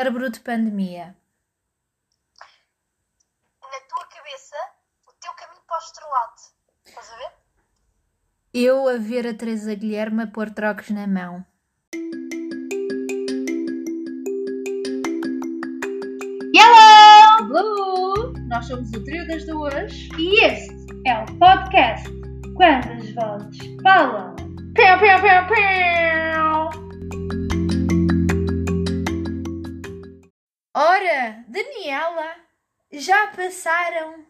cérebro de pandemia. Na tua cabeça, o teu caminho para o estrelato. Estás a ver? Eu a ver a Teresa Guilherme a pôr trocos na mão. Hello! Hello! Nós somos o Trio das Duas e este é o podcast Quando as Vozes Falam. Piu, piu, piu, piu. Ora, Daniela, já passaram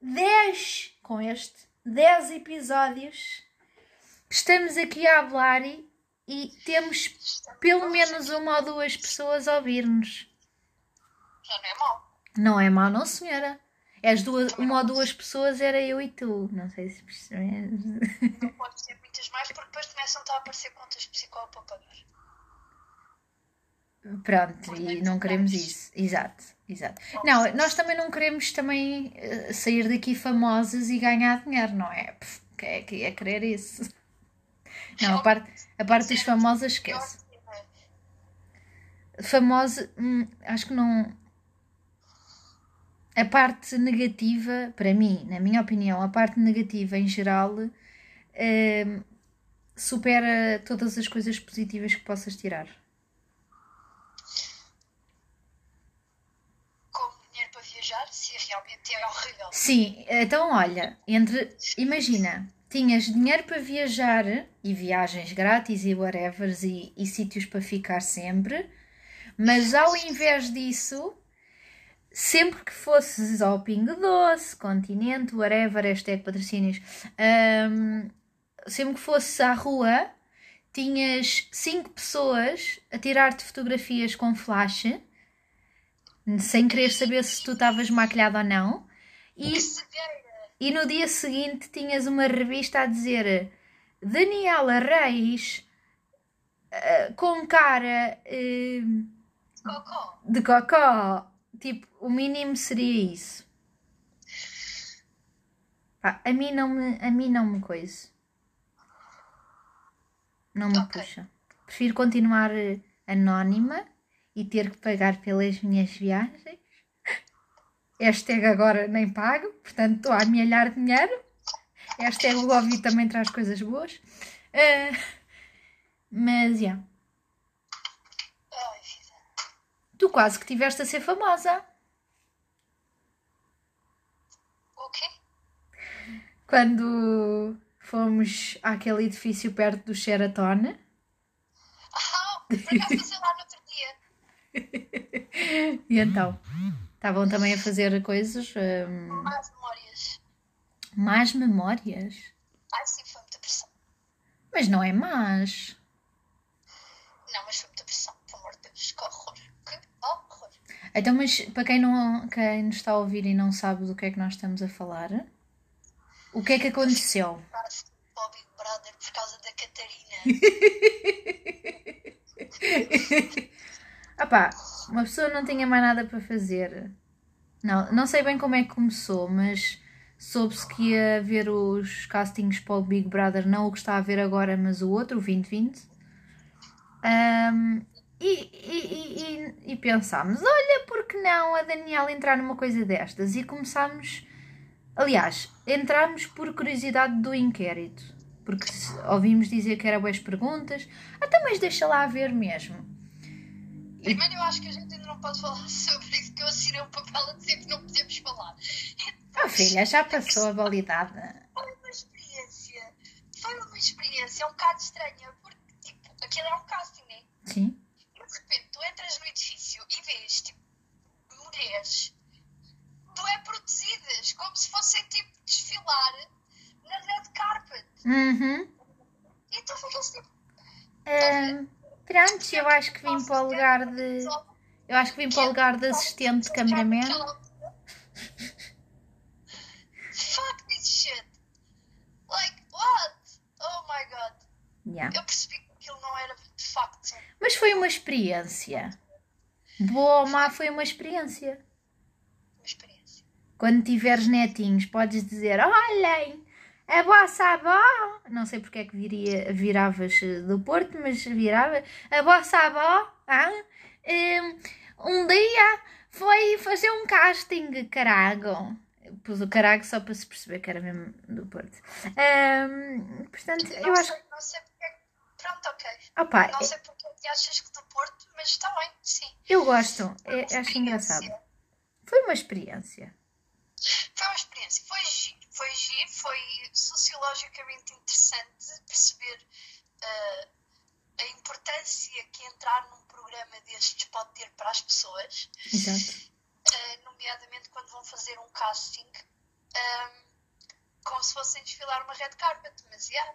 10 com este 10 episódios. Estamos aqui a falar e, e temos pelo menos uma ou duas pessoas a ouvir-nos. Já não é mau. Não é mau, não senhora. És duas, uma ou duas pessoas, era eu e tu. Não sei se percebes. Não pode ser muitas mais porque depois começam a aparecer contas de psicólogo para pagar. Pronto, e não queremos isso. Exato, exato. Não, nós também não queremos também eh, sair daqui famosas e ganhar dinheiro, não é? Quem é que ia querer isso? Não, a parte, a parte dos famosas esquece. Famosa, hum, acho que não. A parte negativa, para mim, na minha opinião, a parte negativa em geral eh, supera todas as coisas positivas que possas tirar. Como dinheiro para viajar, se realmente é horrível. Sim, então olha, entre. Imagina, tinhas dinheiro para viajar e viagens grátis e whatever e, e sítios para ficar sempre, mas ao invés disso, sempre que fosses ao Pingo Doce, Continente, whatever, hashtag patrocínios, hum, sempre que fosses à rua, tinhas cinco pessoas a tirar-te fotografias com flash, sem querer saber se tu estavas maquilhada ou não, e e no dia seguinte tinhas uma revista a dizer Daniela Reis eh, com cara Cocó! de cocó. Tipo, o mínimo seria isso. Pá, a mim não me, a mim não me coisa. Não me Ok. puxa. Prefiro continuar eh, anónima e ter que pagar pelas minhas viagens. Hashtag agora nem pago, portanto estou a amealhar dinheiro. Hashtag o Govi também traz coisas boas. Eh, mas, já. Vida. Tu quase que tiveste a ser famosa. O quê? Quando fomos àquele edifício perto do Sheraton. Ah, por acaso lá no. E então? Estavam também a fazer coisas. hum, Mais memórias. más memórias. Ai, sim, foi muita pressão. Mas não é más. Não, mas foi muita pressão. Pelo amor de Deus, que horror. Que horror. Então, mas para quem, não, quem nos está a ouvir e não sabe do que é que nós estamos a falar, o que é que aconteceu? Para o Big Brother por causa da Catarina. Ah pá, uma pessoa não tinha mais nada para fazer. Não, não sei bem como é que começou, mas soube-se que ia haver os castings para o Big Brother, não o que está a ver agora, mas o outro, o 2020. Ahm, e, e, e, e, pensámos, olha, por que não a Daniela entrar numa coisa destas? E começámos, aliás, entramos por curiosidade do inquérito, porque ouvimos dizer que eram boas perguntas, até mas deixa lá ver mesmo. Primeiro, eu acho que a gente ainda não pode falar sobre isso, que eu assinei um papel a dizer que não podemos falar. Oh filha, já passou a validade. Foi uma experiência. Foi uma experiência um bocado estranha, porque, tipo, aquilo é um casting, né? Sim. E de repente tu entras no edifício e vês, tipo, mulheres bem produzidas, como se fossem, tipo, desfilar na red carpet. Uhum. E tu ficas, tipo, Ahm, pronto, eu acho que vim para o lugar de. Eu acho que vim para o lugar de assistente de cameraman. Fuck this shit. Like, what? Oh my god. Yeah. Eu percebi que aquilo não era de facto Mas foi uma experiência. Boa ou má, foi uma experiência. uma experiência. Quando tiveres netinhos, podes dizer: Olhem, a vossa avó. Não sei porque é que viria, viravas eh, do Porto, mas virava. A vossa avó ah, eh, um fazer um casting, carago. Pus o carago só para se perceber que era mesmo do Porto. Ahm, portanto, Não eu acho sei, não sei porque. é Pronto, ok. Opa, Não sei porque é que achas que do Porto, mas está bem, sim. eu gosto, Foi é, acho engraçado. Foi uma experiência. Foi uma experiência, foi giro, foi giro, foi sociologicamente interessante perceber ah, a importância que entrar num programa destes pode ter para as pessoas, Exato. ah, nomeadamente quando vão fazer um casting, ah, como se fossem desfilar uma red carpet, mas yeah,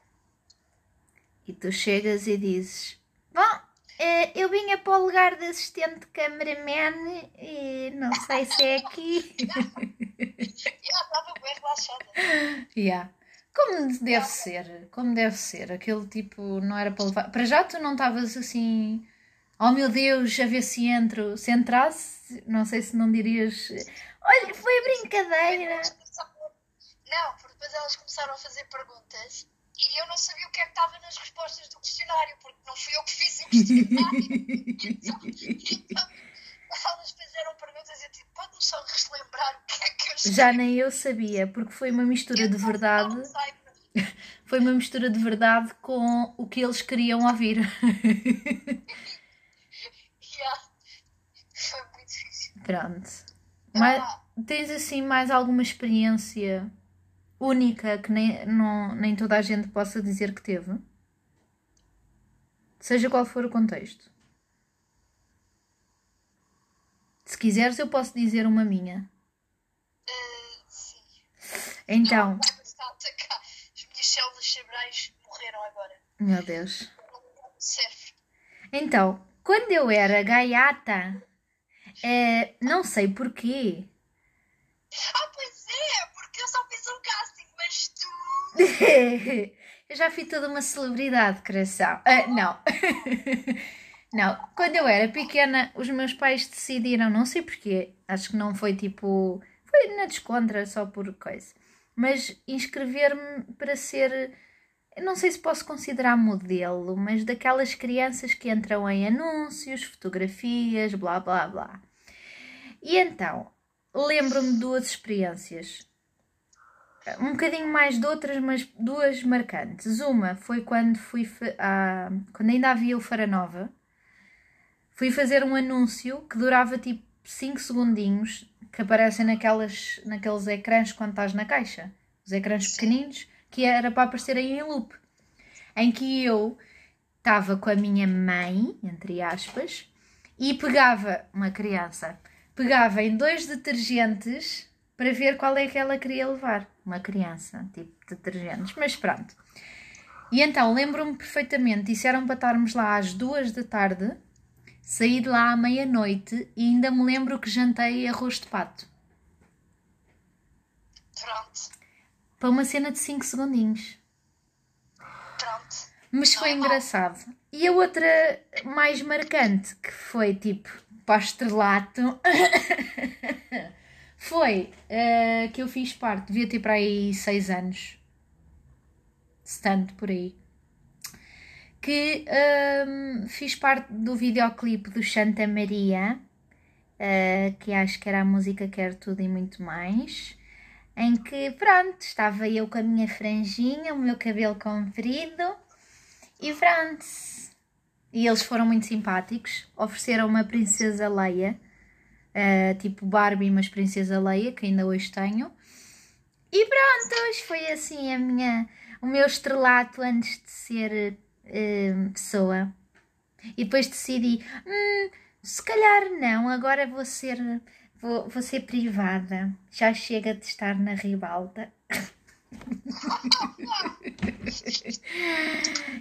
E tu chegas e dizes: Bom, eh, eu vinha para o lugar de assistente cameraman e não sei se é aqui. yeah, estava bem relaxada. yeah. Como deve ser, como deve ser. Aquele tipo não era para levar. Para já tu não estavas assim. Oh meu Deus, a ver se entro. Se entrasse, não sei se não dirias. Olha, foi brincadeira. Não, porque depois elas começaram a fazer perguntas e eu não sabia o que é que estava nas respostas do questionário, porque não fui eu que fiz o questionário. então, elas fizeram perguntas e eu tipo, pode-me só relembrar o que é que eu escrevi? Já nem eu sabia, porque foi uma mistura de verdade. Foi uma mistura de verdade com o que eles queriam ouvir. Yeah. Foi muito difícil. Pronto. Mas Ah, tens assim mais alguma experiência única que nem, não, nem toda a gente possa dizer que teve? Seja qual for o contexto. Se quiseres, eu posso dizer uma minha. ah, sim. Então. As minhas células cerebrais morreram agora. meu Deus. Então, quando eu era gaiata, eh, não sei porquê, Ah, pois é, porque eu só fiz um casting, mas tu. eu já fui toda uma celebridade, coração. Ah, não. não, quando eu era pequena, os meus pais decidiram, não sei porquê, acho que não foi tipo. Foi na descontra, só por coisa. Mas inscrever-me para ser. Não sei se posso considerar modelo, mas daquelas crianças que entram em anúncios, fotografias, blá blá blá. E então, lembro-me de duas experiências um bocadinho mais de outras, mas duas marcantes. Uma foi quando fui a- quando ainda havia o Faranova, fui fazer um anúncio que durava tipo 5 segundinhos, que aparecem naquelas, naqueles ecrãs quando estás na caixa, os ecrãs pequeninos, que era para aparecerem em loop, em que eu estava com a minha mãe, entre aspas, e pegava uma criança, pegava em dois detergentes para ver qual é que ela queria levar. Uma criança, tipo detergentes, mas pronto. E então lembro-me perfeitamente, disseram para estarmos lá às duas da tarde, saí de lá à meia-noite e ainda me lembro que jantei arroz de pato. Pronto, Para uma cena de 5 segundinhos. pronto. Mas foi é engraçado. E a outra mais marcante, que foi tipo para o estrelato, foi eh, que eu fiz parte, devia ter para aí 6 anos, se tanto por aí, que ehm, fiz parte do videoclipe do Santa Maria, eh, que acho que era a música Quer Tudo e Muito Mais, em que, pronto, estava eu com a minha franjinha, o meu cabelo comprido e pronto. E eles foram muito simpáticos, ofereceram uma Princesa Leia, eh, tipo Barbie, mas Princesa Leia, que ainda hoje tenho. E pronto, hoje foi assim a minha, o meu estrelato antes de ser eh, pessoa. E depois decidi, "Hum, se calhar não, agora vou ser, vou, vou ser privada. Já chega de estar na ribalta.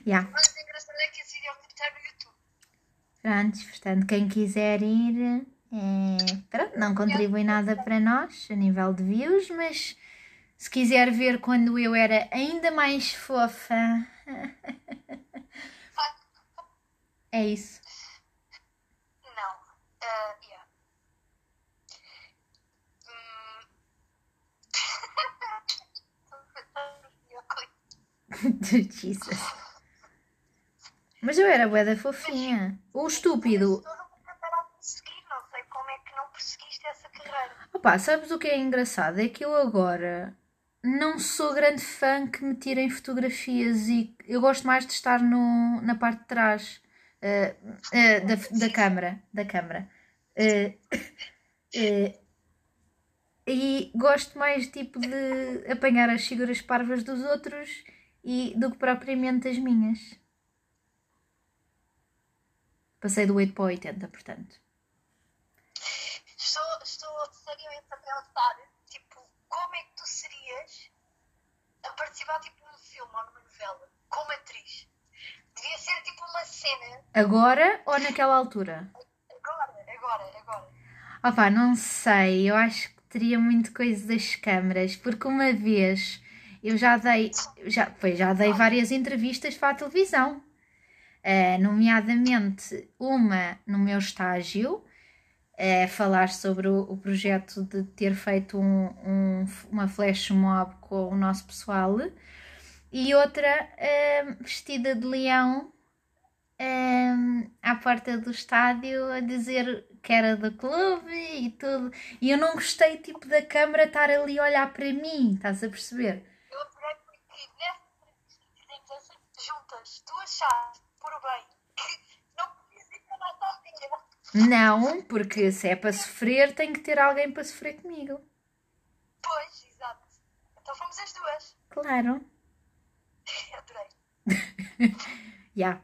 yeah. Mas o engraçado é que esse videoclipe está no YouTube. Pronto, portanto, quem quiser ir, é, pronto, não contribui nada para nós a nível de views, mas se quiser ver quando eu era ainda mais fofa, é isso. Não. Ah, yeah. Hum. Jesus. Mas eu era bué da fofinha. O estúpido, não sei como é que não perseguiste essa carreira. Opa, sabes o que é engraçado? É que eu agora não sou grande fã que me tirem fotografias e eu gosto mais de estar no, na parte de trás uh, uh, da, da câmara. Da câmara. Uh, e gosto mais tipo de apanhar as figuras parvas dos outros e do que propriamente as minhas. Passei do 8 para o 80, portanto. Estou, estou seriamente a pensar, tipo, como é que tu serias a participar tipo num filme ou numa novela, como atriz? Devia ser tipo uma cena. Agora ou naquela altura? Agora, agora, agora. Opá, não sei, eu acho que teria muito coisa das câmaras, porque uma vez eu já dei, já, pois, já dei várias entrevistas para a televisão, uh, nomeadamente uma no meu estágio, a falar sobre o, o, projeto de ter feito um, um, uma flash mob com o nosso pessoal e outra uh, vestida de leão uh, à porta do estádio a dizer que era do clube e tudo. E eu não gostei tipo da câmara estar ali a olhar para mim, estás a perceber? Eu adorei porque nessa entrevista juntas, tu achaste, por bem, que não podias ir para lá sozinha. Não, porque se é para sofrer, tem que ter alguém para sofrer comigo. Pois, exato. Então fomos as duas. Claro. Adorei. Já. yeah.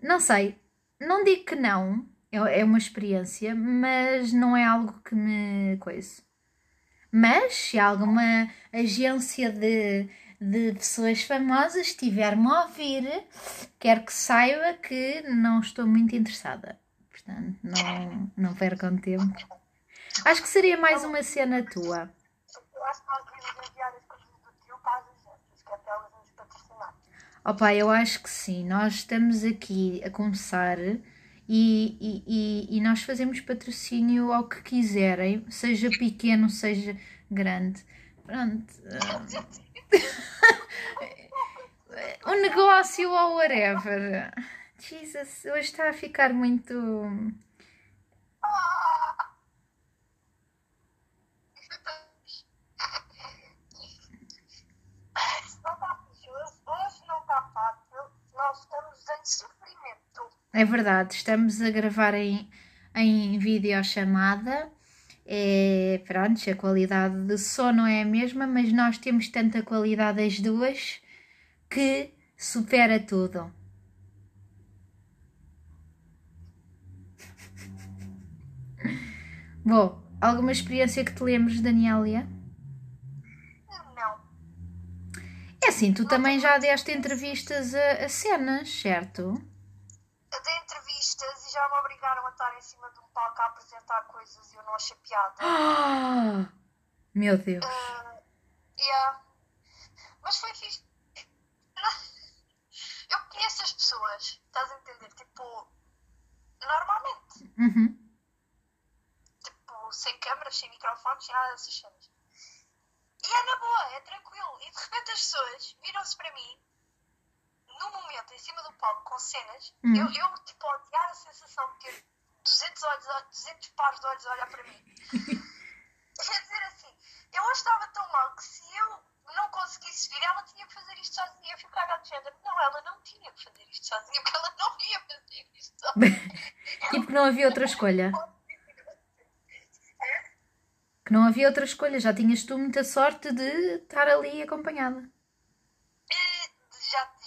Não sei. Não digo que não. É, é uma experiência, mas não é algo que me coisa. Mas se alguma agência de, de pessoas famosas estiver-me a ouvir, quero que saiba que não estou muito interessada. Portanto, não, não percam tempo. Acho que seria mais uma cena tua. Eu acho que nós devíamos enviar as coisas do tio para as agências, que é para elas nos patrocinar. Opa, eu acho que sim. Nós estamos aqui a começar e, e, e, e nós fazemos patrocínio ao que quiserem, seja pequeno, seja grande. Pronto. um negócio ou whatever. Jesus, hoje está a ficar muito. É verdade, estamos a gravar em, em videochamada. É, pronto, a qualidade de som não é a mesma, mas nós temos tanta qualidade as duas que supera tudo. Bom, alguma experiência que te lembres, Danielia? Não. É assim, tu também já deste entrevistas a, a cenas, certo? Eu dei entrevistas e já me obrigaram a estar em cima de um palco a apresentar coisas e eu não achei piada. Ah, meu Deus. Uh, yeah. Mas foi fixe. Eu conheço as pessoas, estás a entender? Tipo, normalmente. Uhum. Tipo, sem câmeras, sem microfones, sem nada dessas cenas. E é na boa, é tranquilo. E de repente as pessoas viram-se para mim num momento em cima do palco com cenas, Hum. eu, eu tipo a odiar a sensação de ter 200, olhos, 200 pares de olhos a olhar para mim. Quer dizer assim, eu hoje estava tão mal que se eu não conseguisse vir, ela tinha que fazer isto sozinha. Eu fico a género. Não, ela não tinha que fazer isto sozinha, porque ela não ia fazer isto sozinha. Tipo que não havia outra escolha. Que não havia outra escolha. Já tinhas tu muita sorte de estar ali acompanhada.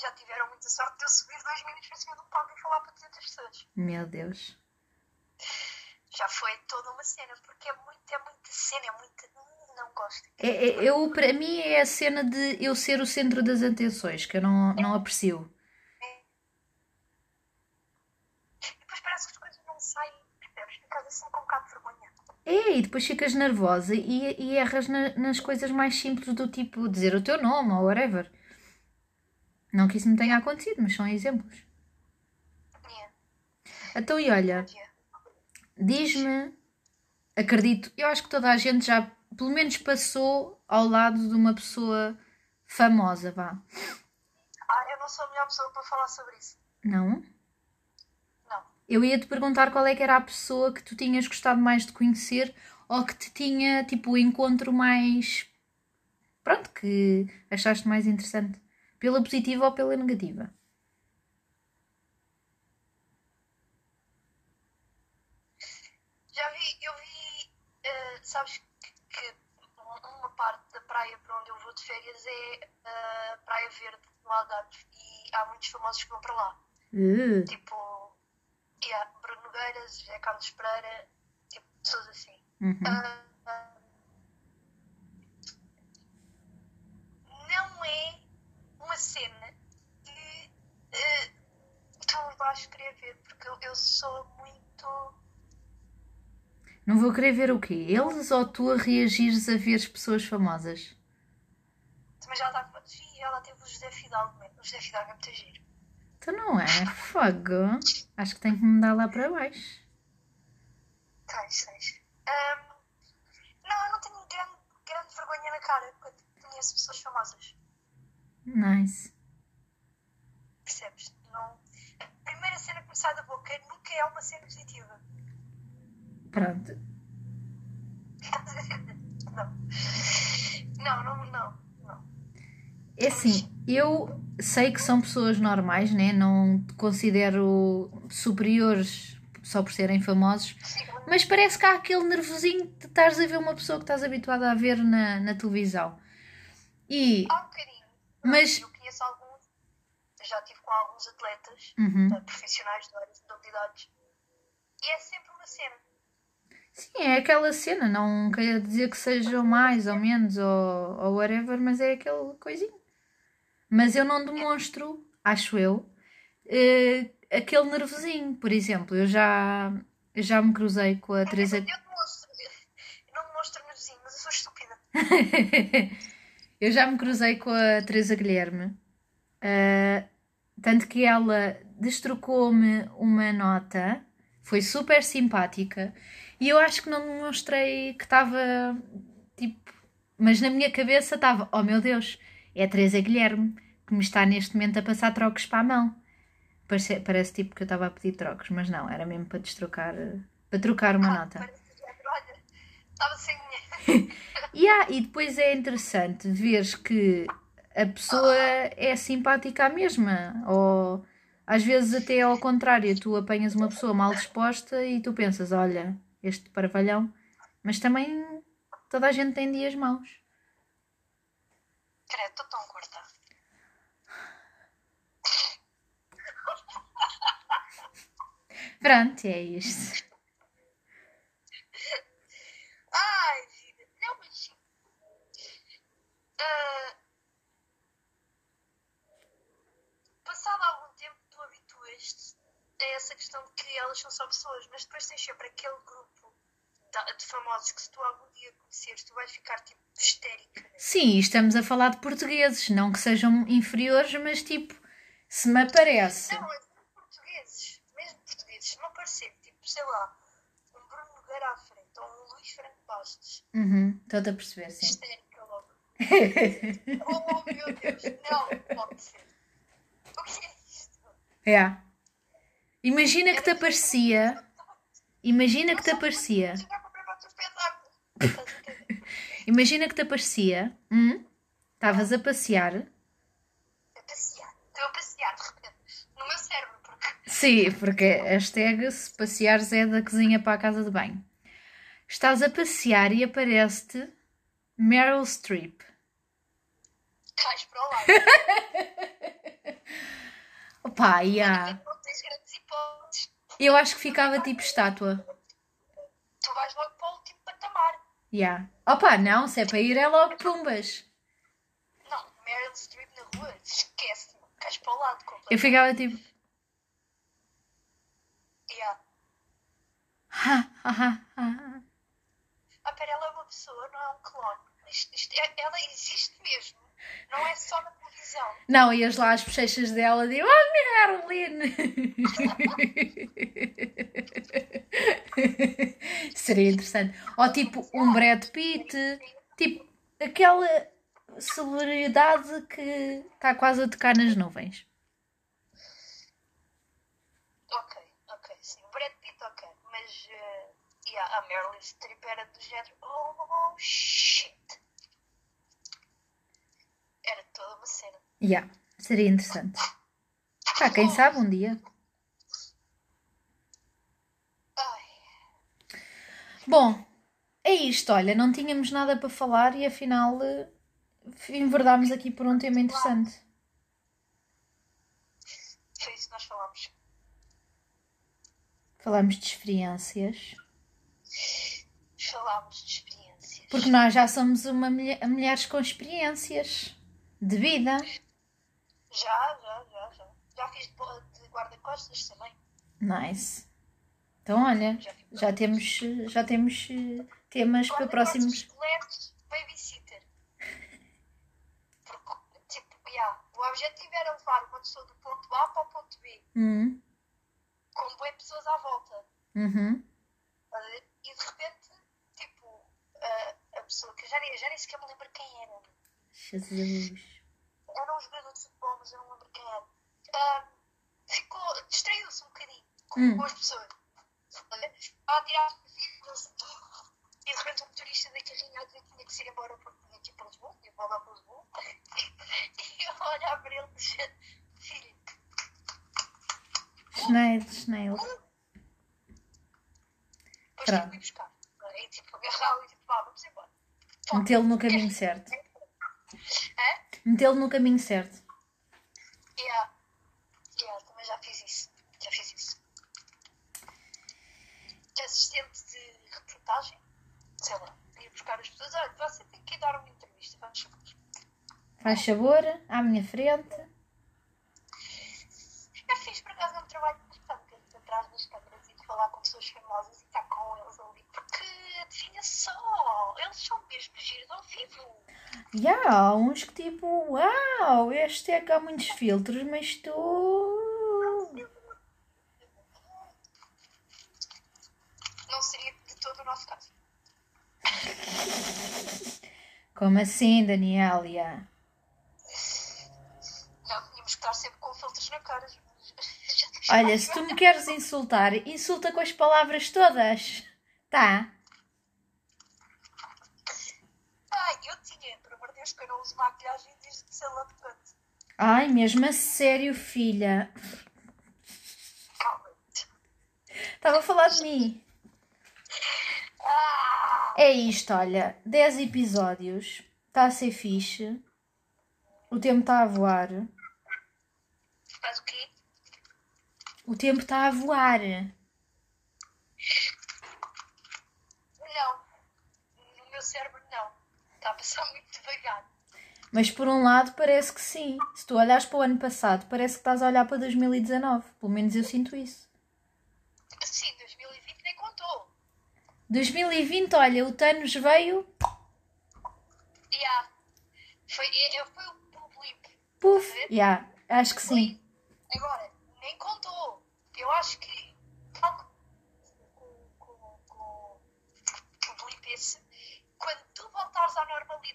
Já, tiveram muita sorte de eu subir dois minutos para cima um palco e falar para 200 pessoas. Meu Deus. Já foi toda uma cena, porque é, muito, é muita cena, é muita. Não gosto. É, é- eu, para mim é a cena de eu ser o centro das atenções, que eu não, não aprecio. E depois parece que as coisas não saem, percebes? Ficas assim com um bocado de vergonha. É, e depois ficas nervosa e, e erras na- nas coisas mais simples do tipo dizer o teu nome ou whatever. Não que isso me tenha acontecido, mas são exemplos. Yeah. Então, e olha, Yeah. diz-me, acredito, eu acho que toda a gente já, pelo menos, passou ao lado de uma pessoa famosa, vá. Ah, eu não sou a melhor pessoa para falar sobre isso. Não? Não. Eu ia te perguntar qual é que era a pessoa que tu tinhas gostado mais de conhecer ou que te tinha, tipo, o encontro mais. Pronto, que achaste mais interessante. Pela positiva ou pela negativa? Já vi, eu vi, eh, sabes que, uma parte da praia para onde eu vou de férias é a Praia Verde, no Algarve, e há muitos famosos que vão para lá. Uh, Tipo, yeah, Bruno Nogueira, José Carlos Pereira, tipo, pessoas assim. uhum. Ah, ah, não é uma cena que eh, tu vais querer ver, porque eu, eu sou muito. Não vou querer ver o quê? Eles ou tu a reagires a ver pessoas famosas? Mas ela está com uma filha, ela teve o José Fidalgo, o José Fidalgo é muito giro. Então não é? Fogo. Acho que tenho que mudar lá para baixo. Tens, tens. Ahm, não, eu não tenho grande, grande vergonha na cara quando conheço pessoas famosas. Nice. Percebes? Não... A primeira cena que me sai da boca nunca é uma cena positiva. Pronto. não. Não, não, não, não. É assim, eu sei que são pessoas normais, né? Não te considero superiores só por serem famosos, mas parece que há aquele nervosinho de estares a ver uma pessoa que estás habituada a ver na, na televisão. E. há um bocadinho. Mas- Eu conheço alguns, já estive com alguns atletas Uhum. eh, profissionais de várias modalidades e é sempre uma cena. Sim, é aquela cena, não quer dizer que sejam mais ou menos ou, ou whatever, mas é aquele coisinho. Mas eu não demonstro, acho eu, eh, aquele nervosinho. Por exemplo, eu já, eu já me cruzei com a Teresa. Eu demonstro, eu não demonstro nervosinho, mas eu sou estúpida. eu já me cruzei com a Teresa Guilherme. eh, tanto que ela destrocou-me uma nota, foi super simpática, e eu acho que não demonstrei que estava tipo. Mas na minha cabeça estava: oh meu Deus, é a Teresa Guilherme que me está neste momento a passar trocos para a mão. Parece, parece tipo que eu estava a pedir trocos, mas não, era mesmo para destrocar, para trocar uma nota. Parece estava sem dinheiro. Yeah, e depois é interessante veres que a pessoa é simpática à mesma, ou às vezes até ao contrário, tu apanhas uma pessoa mal disposta e tu pensas, olha, este parvalhão, mas também toda a gente tem dias maus. Credo, estou tão gorda. Pronto, é isto. Ai, vida. Não, mas sim. Ah, passado algum tempo, tu habituas-te a essa questão de que elas são só pessoas, mas depois tens sempre aquele grupo da- de famosos que se tu algum dia conheceres, tu vais ficar tipo histérica. né? Sim, estamos a falar de portugueses, não que sejam inferiores, mas tipo, se me aparece. Não, mesmo portugueses, mesmo portugueses, se não parecer, tipo, sei lá, um Bruno Nogueira à frente ou um Luís Franco Bastos, Uhum, estou-te a perceber, sim. histérica. Oh meu Deus, não pode ser. O que é isto? É. Imagina que te aparecia. Imagina que te aparecia. Imagina que te aparecia. Hum? Estavas a passear. A passear. Estou a passear de repente. No meu cérebro, porque. Sim, porque hashtag se passeares é da cozinha para a casa de banho. Estás a passear e aparece-te Meryl Streep. Cais para o lado. Opa, yeah. Eu acho que ficava tipo estátua. Tu vais logo para o último patamar. Yeah. Opa, não, se é para ir é logo pumbas. Não, Meryl Streep na rua, esquece-me. Cais para o lado Eu ficava tipo. Yeah. Ha, ha, ha, ha. Ah, pera, ela é uma pessoa, não é um clone. É- ela existe mesmo. Não é só na televisão. Não, ias lá às bochechas dela e digo, oh Merlin! Seria interessante. Ou tipo um Brad Pitt, tipo aquela celebridade que está quase a tocar nas nuvens. Ok, ok, sim. yeah, a Meryl Streep era do género, oh shit. Era toda uma cena. Yeah, seria interessante. Pá, quem sabe um dia. Ai, Bom, é isto, olha, não tínhamos nada para falar e afinal eh, enverdámos aqui por um tema interessante. foi isso que nós falámos. Falámos de experiências. Falámos de experiências. Porque nós já somos uma mulher, mulheres com experiências de vida. Já, já, já, já. Já fiz de, guarda-costas também. Nice. Então, olha, Já já temos, já temos eh, temas para próximos. coletes, babysitter. Porque, tipo, yeah, o objetivo era levar uma pessoa do ponto A para o ponto B, Hum, com boas pessoas à volta. uhum. E de repente, tipo, a, a pessoa que eu já, já nem sequer me lembro quem era. Jesus. Era um jogador de futebol, mas eu não lembro quem era. Ah, ficou, distraiu-se um bocadinho com, Hum. as pessoas. Estava a tirar fotografias, e de repente o motorista da carrinha a dizer que tinha que ir embora porque tinha que ir para Lisboa, tinha que voltar para Lisboa. E eu olhar para ele e dizer, filho, Schneider, Schneider. depois Pronto. tive que ir buscar. E tipo, agarrá-lo e tipo, vá, vamos embora. Metê-lo no caminho certo. Metê-lo no caminho certo. Yeah. Yeah, também já fiz isso. Já fiz isso. De assistente de reportagem, sei lá, ia buscar as pessoas. Olha, você tem que dar uma entrevista, vamos chamar. Faz sabor, à minha frente. Já fiz por acaso um trabalho interessante, que é de atrás das câmaras e de falar com pessoas famosas e estar com eles ali. Porque, adivinha só, eles são mesmo giros ao vivo. E há uns que tipo, uau, este é que há muitos filtros, mas tu. Não seria de todo o nosso caso. Como assim, Danielia? Não, tínhamos que estar sempre com filtros na cara. Olha, se tu me queres insultar, insulta com as palavras todas. Tá? Ai, eu tinha, por amor de Deus, que eu não uso maquilhagem desde que sei lá de quando. Ai, mesmo a sério, filha. Estava a falar de mim. É isto, olha. 10 episódios. Está a ser fixe. O tempo está a voar. faz o quê? O tempo está a voar. Não. No meu cérebro, não. Está a passar muito devagar. Mas por um lado parece que sim. Se tu olhares para o ano passado, parece que estás a olhar para 2019. Pelo menos eu sinto isso. Sim, 2020 nem contou. 2020, olha, o Thanos veio. Yeah. Foi, eu, foi o, o blip. Puf! Yeah, acho que sim. Agora, nem contou. Eu acho que. tal Com, com, com, com o blip esse, quando tu voltares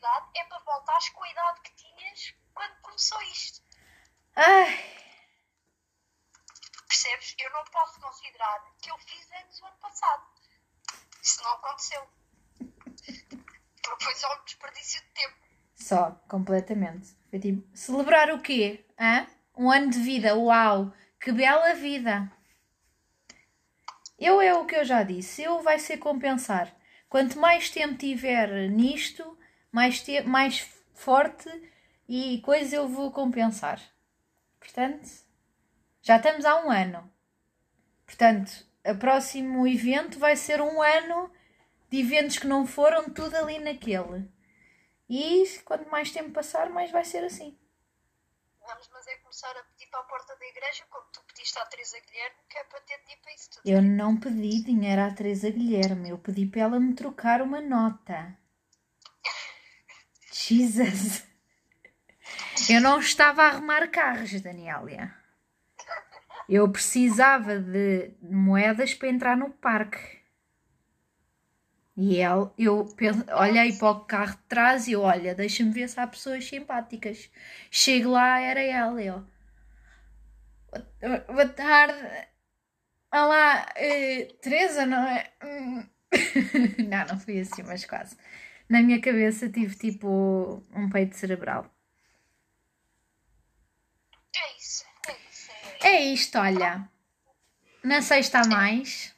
normalidade, é para voltares com a idade que tinhas quando começou isto. Ai, Percebes? Eu não posso considerar que eu fiz anos o ano passado. Isso não aconteceu. Porque foi só um desperdício de tempo. só, completamente. Foi tipo, celebrar o quê? Hã? Um ano de vida, uau! Que bela vida! Eu é o que eu já disse, eu vai ser compensar. Quanto mais tempo tiver nisto, mais, te mais forte e coisa eu vou compensar. Portanto, já estamos há um ano. Portanto, o próximo evento vai ser um ano de eventos que não foram tudo ali naquele. E quanto mais tempo passar, mais vai ser assim. Vamos, mas é começar a pedir para a porta da igreja, como tu pediste à Teresa Guilherme, que é para ter dinheiro para isso tudo. Eu não pedi dinheiro à Teresa Guilherme, eu pedi para ela me trocar uma nota. Jesus! Eu não estava a arrumar carros, Danielia. Eu precisava de moedas para entrar no parque. E ela, eu penso- olhei para o carro de trás e olha, deixa-me ver se há pessoas simpáticas. Chego lá, era ela, eu. Boa tarde. Olá, eh, Teresa, não é? Não, não foi assim, mas quase. Na minha cabeça tive tipo um peito cerebral. É isso, é isso. É isto, olha. Na sexta a mais.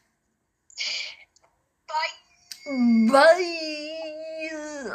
Bye. Bye!